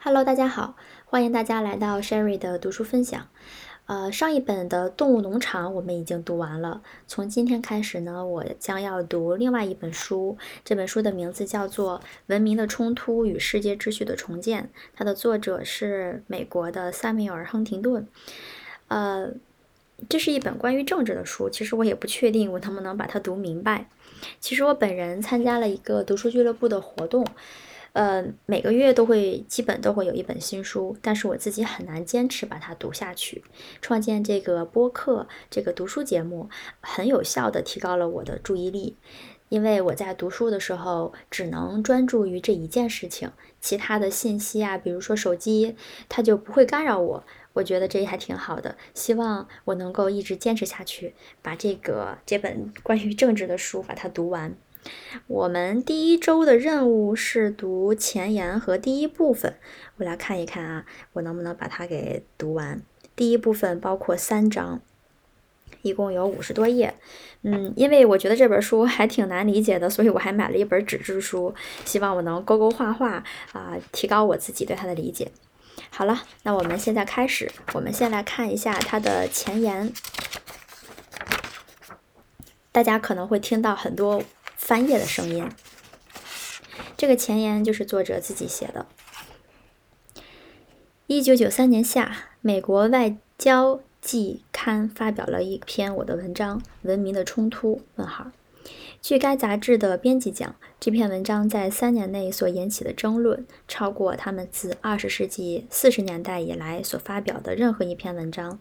Hello，大家好，欢迎大家来到 Sherry 的读书分享。呃，上一本的《动物农场》我们已经读完了，从今天开始呢，我将要读另外一本书。这本书的名字叫做《文明的冲突与世界秩序的重建》，它的作者是美国的萨缪尔·亨廷顿。呃，这是一本关于政治的书，其实我也不确定我能不能把它读明白。其实我本人参加了一个读书俱乐部的活动。呃，每个月都会基本都会有一本新书，但是我自己很难坚持把它读下去。创建这个播客，这个读书节目，很有效的提高了我的注意力，因为我在读书的时候只能专注于这一件事情，其他的信息啊，比如说手机，它就不会干扰我。我觉得这还挺好的，希望我能够一直坚持下去，把这个这本关于政治的书把它读完。我们第一周的任务是读前言和第一部分，我来看一看啊，我能不能把它给读完。第一部分包括三章，一共有五十多页。嗯，因为我觉得这本书还挺难理解的，所以我还买了一本纸质书，希望我能勾勾画画啊，提高我自己对它的理解。好了，那我们现在开始，我们先来看一下它的前言。大家可能会听到很多。翻页的声音。这个前言就是作者自己写的。一九九三年夏，美国外交季刊发表了一篇我的文章《文明的冲突》。问号。据该杂志的编辑讲，这篇文章在三年内所引起的争论，超过他们自二十世纪四十年代以来所发表的任何一篇文章。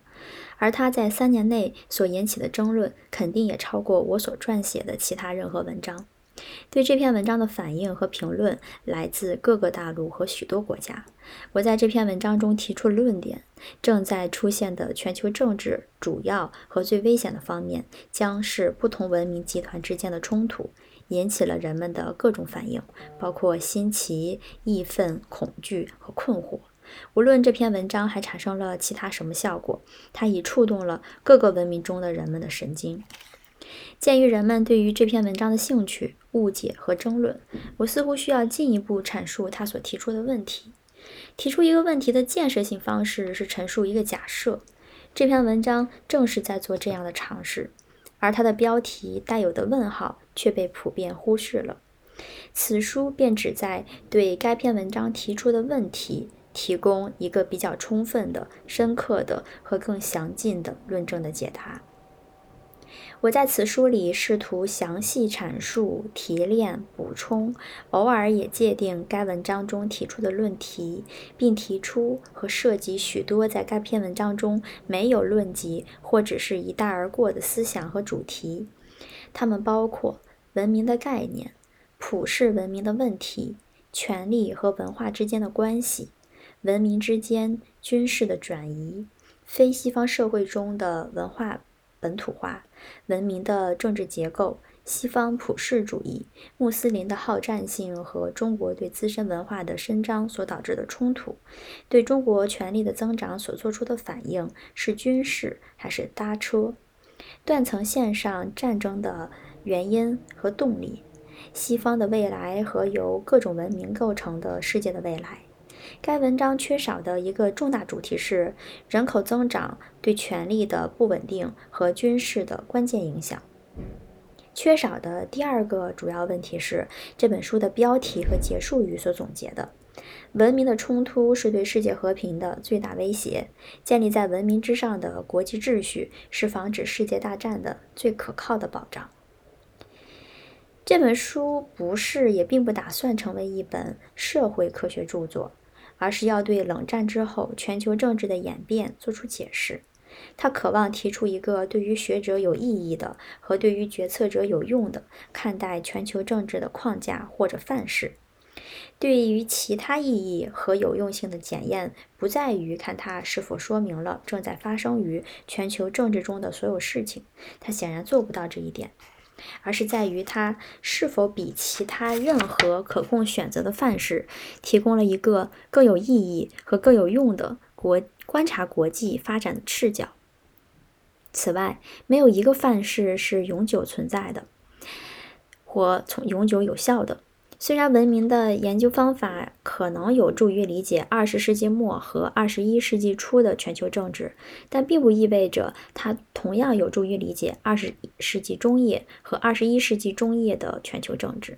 而他在三年内所引起的争论，肯定也超过我所撰写的其他任何文章。对这篇文章的反应和评论来自各个大陆和许多国家。我在这篇文章中提出的论点：正在出现的全球政治主要和最危险的方面，将是不同文明集团之间的冲突，引起了人们的各种反应，包括新奇、义愤、恐惧和困惑。无论这篇文章还产生了其他什么效果，它已触动了各个文明中的人们的神经。鉴于人们对于这篇文章的兴趣、误解和争论，我似乎需要进一步阐述他所提出的问题。提出一个问题的建设性方式是陈述一个假设。这篇文章正是在做这样的尝试，而它的标题带有的问号却被普遍忽视了。此书便旨在对该篇文章提出的问题。提供一个比较充分的、深刻的和更详尽的论证的解答。我在此书里试图详细阐述、提炼、补充，偶尔也界定该文章中提出的论题，并提出和涉及许多在该篇文章中没有论及或只是一带而过的思想和主题。它们包括文明的概念、普世文明的问题、权力和文化之间的关系。文明之间军事的转移，非西方社会中的文化本土化，文明的政治结构，西方普世主义，穆斯林的好战性和中国对自身文化的伸张所导致的冲突，对中国权力的增长所做出的反应是军事还是搭车？断层线上战争的原因和动力，西方的未来和由各种文明构成的世界的未来。该文章缺少的一个重大主题是人口增长对权力的不稳定和军事的关键影响。缺少的第二个主要问题是这本书的标题和结束语所总结的：文明的冲突是对世界和平的最大威胁，建立在文明之上的国际秩序是防止世界大战的最可靠的保障。这本书不是，也并不打算成为一本社会科学著作。而是要对冷战之后全球政治的演变做出解释。他渴望提出一个对于学者有意义的和对于决策者有用的看待全球政治的框架或者范式。对于其他意义和有用性的检验，不在于看它是否说明了正在发生于全球政治中的所有事情。他显然做不到这一点。而是在于它是否比其他任何可供选择的范式提供了一个更有意义和更有用的国观察国际发展的视角。此外，没有一个范式是永久存在的或从永久有效的。虽然文明的研究方法可能有助于理解二十世纪末和二十一世纪初的全球政治，但并不意味着它同样有助于理解二十世纪中叶和二十一世纪中叶的全球政治。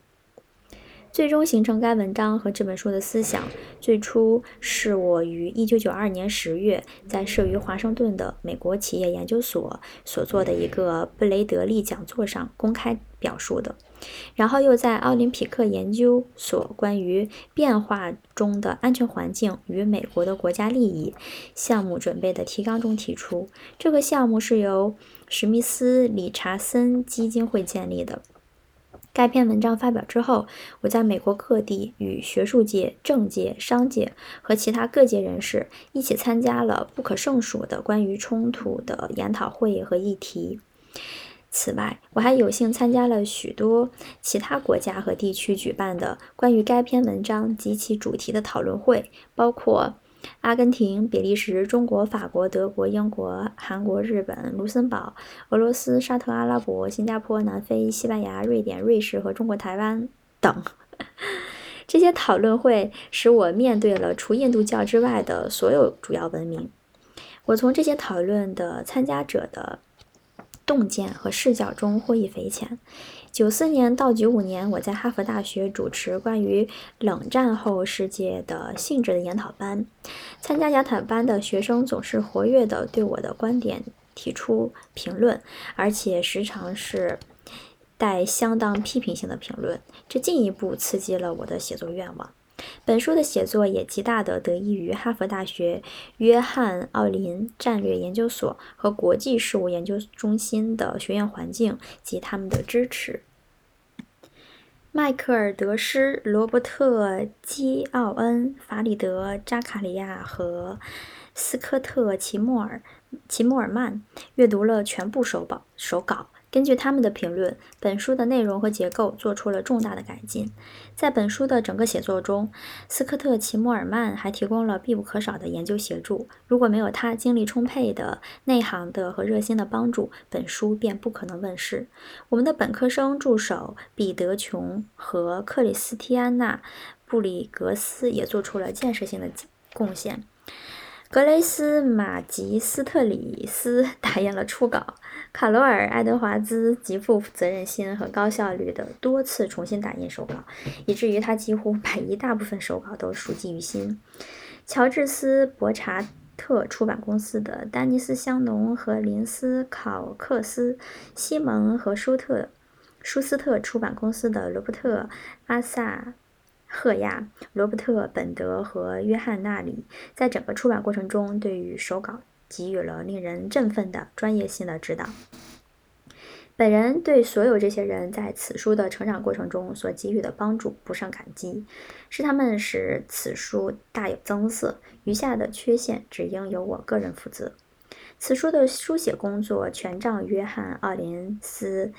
最终形成该文章和这本书的思想，最初是我于1992年10月在设于华盛顿的美国企业研究所所做的一个布雷德利讲座上公开表述的，然后又在奥林匹克研究所关于变化中的安全环境与美国的国家利益项目准备的提纲中提出。这个项目是由史密斯理查森基金会建立的。该篇文章发表之后，我在美国各地与学术界、政界、商界和其他各界人士一起参加了不可胜数的关于冲突的研讨会和议题。此外，我还有幸参加了许多其他国家和地区举办的关于该篇文章及其主题的讨论会，包括。阿根廷、比利时、中国、法国、德国、英国、韩国、日本、卢森堡、俄罗斯、沙特阿拉伯、新加坡、南非、西班牙、瑞典、瑞士和中国台湾等。这些讨论会使我面对了除印度教之外的所有主要文明。我从这些讨论的参加者的洞见和视角中获益匪浅。九四年到九五年，我在哈佛大学主持关于冷战后世界的性质的研讨班。参加研讨班的学生总是活跃地对我的观点提出评论，而且时常是带相当批评性的评论，这进一步刺激了我的写作愿望。本书的写作也极大地得益于哈佛大学约翰·奥林战略研究所和国际事务研究中心的学院环境及他们的支持。迈克尔·德施、罗伯特·基奥恩、法里德·扎卡里亚和斯科特·齐默尔齐默尔曼阅读了全部手稿手稿。根据他们的评论，本书的内容和结构做出了重大的改进。在本书的整个写作中，斯科特·齐默尔曼还提供了必不可少的研究协助。如果没有他精力充沛的内行的和热心的帮助，本书便不可能问世。我们的本科生助手彼得·琼和克里斯蒂安娜·布里格斯也做出了建设性的贡献。格雷斯·马吉斯特里斯 打印了初稿，卡罗尔·爱德华兹极富责任心和高效率地多次重新打印手稿，以至于他几乎 把一大部分手稿都熟记于心。乔治斯·伯查特出版公司的丹尼斯·香农和林斯·考克斯，西蒙和舒特舒斯特出版公司的罗伯特·阿萨。赫亚、罗伯特、本德和约翰·纳里在整个出版过程中对于手稿给予了令人振奋的专业性的指导。本人对所有这些人在此书的成长过程中所给予的帮助不胜感激，是他们使此书大有增色。余下的缺陷只应由我个人负责。此书的书写工作全仗约翰·奥林斯。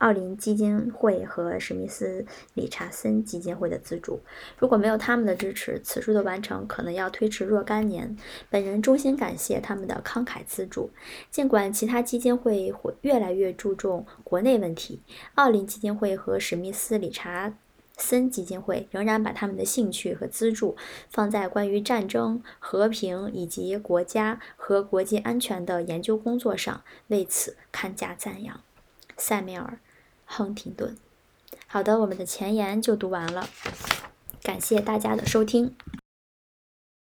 奥林基金会和史密斯理查森基金会的资助，如果没有他们的支持，此书的完成可能要推迟若干年。本人衷心感谢他们的慷慨资助。尽管其他基金会会越来越注重国内问题，奥林基金会和史密斯理查森基金会仍然把他们的兴趣和资助放在关于战争、和平以及国家和国际安全的研究工作上，为此堪加赞扬。塞缪尔。亨廷顿，好的，我们的前言就读完了，感谢大家的收听。